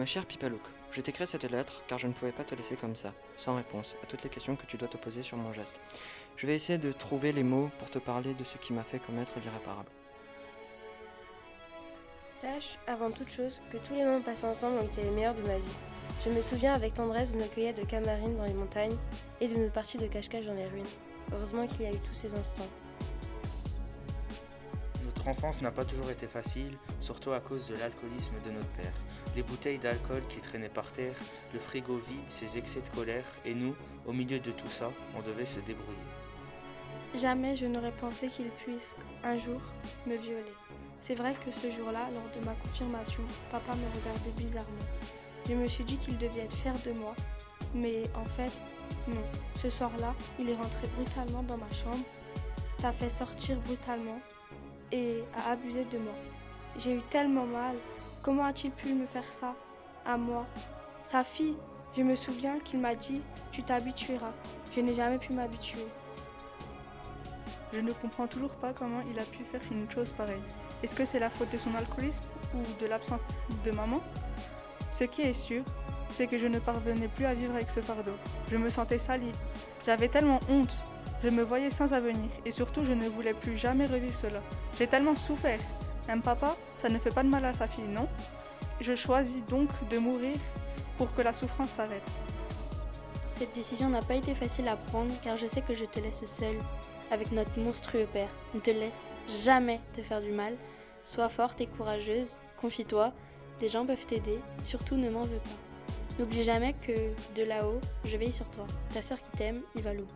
Ma chère Pipalouk, je t'écris cette lettre car je ne pouvais pas te laisser comme ça, sans réponse à toutes les questions que tu dois te poser sur mon geste. Je vais essayer de trouver les mots pour te parler de ce qui m'a fait commettre l'irréparable. Sache, avant toute chose, que tous les moments passés ensemble ont été les meilleurs de ma vie. Je me souviens avec tendresse de nos cueillettes de camarines dans les montagnes et de nos parties de cache-cache dans les ruines. Heureusement qu'il y a eu tous ces instants. Notre enfance n'a pas toujours été facile, surtout à cause de l'alcoolisme de notre père. Les bouteilles d'alcool qui traînaient par terre, le frigo vide, ses excès de colère, et nous, au milieu de tout ça, on devait se débrouiller. Jamais je n'aurais pensé qu'il puisse, un jour, me violer. C'est vrai que ce jour-là, lors de ma confirmation, papa me regardait bizarrement. Je me suis dit qu'il devait être fier de moi, mais en fait, non. Ce soir-là, il est rentré brutalement dans ma chambre, t'a fait sortir brutalement et a abusé de moi. J'ai eu tellement mal. Comment a-t-il pu me faire ça À moi? Sa fille Je me souviens qu'il m'a dit Tu t'habitueras. Je n'ai jamais pu m'habituer. Je ne comprends toujours pas comment il a pu faire une chose pareille. Est-ce que c'est la faute de son alcoolisme ou de l'absence de maman? Ce qui est sûr, c'est que je ne parvenais plus à vivre avec ce fardeau. Je me sentais salie. J'avais tellement honte. Je me voyais sans avenir et surtout je ne voulais plus jamais revivre cela. J'ai tellement souffert. Un papa, ça ne fait pas de mal à sa fille, non? Je choisis donc de mourir pour que la souffrance s'arrête. Cette décision n'a pas été facile à prendre car je sais que je te laisse seule avec notre monstrueux père. Ne te laisse jamais te faire du mal. Sois forte et courageuse, confie-toi, des gens peuvent t'aider, surtout ne m'en veux pas. N'oublie jamais que de là-haut, je veille sur toi. Ta sœur qui t'aime, Ivalou.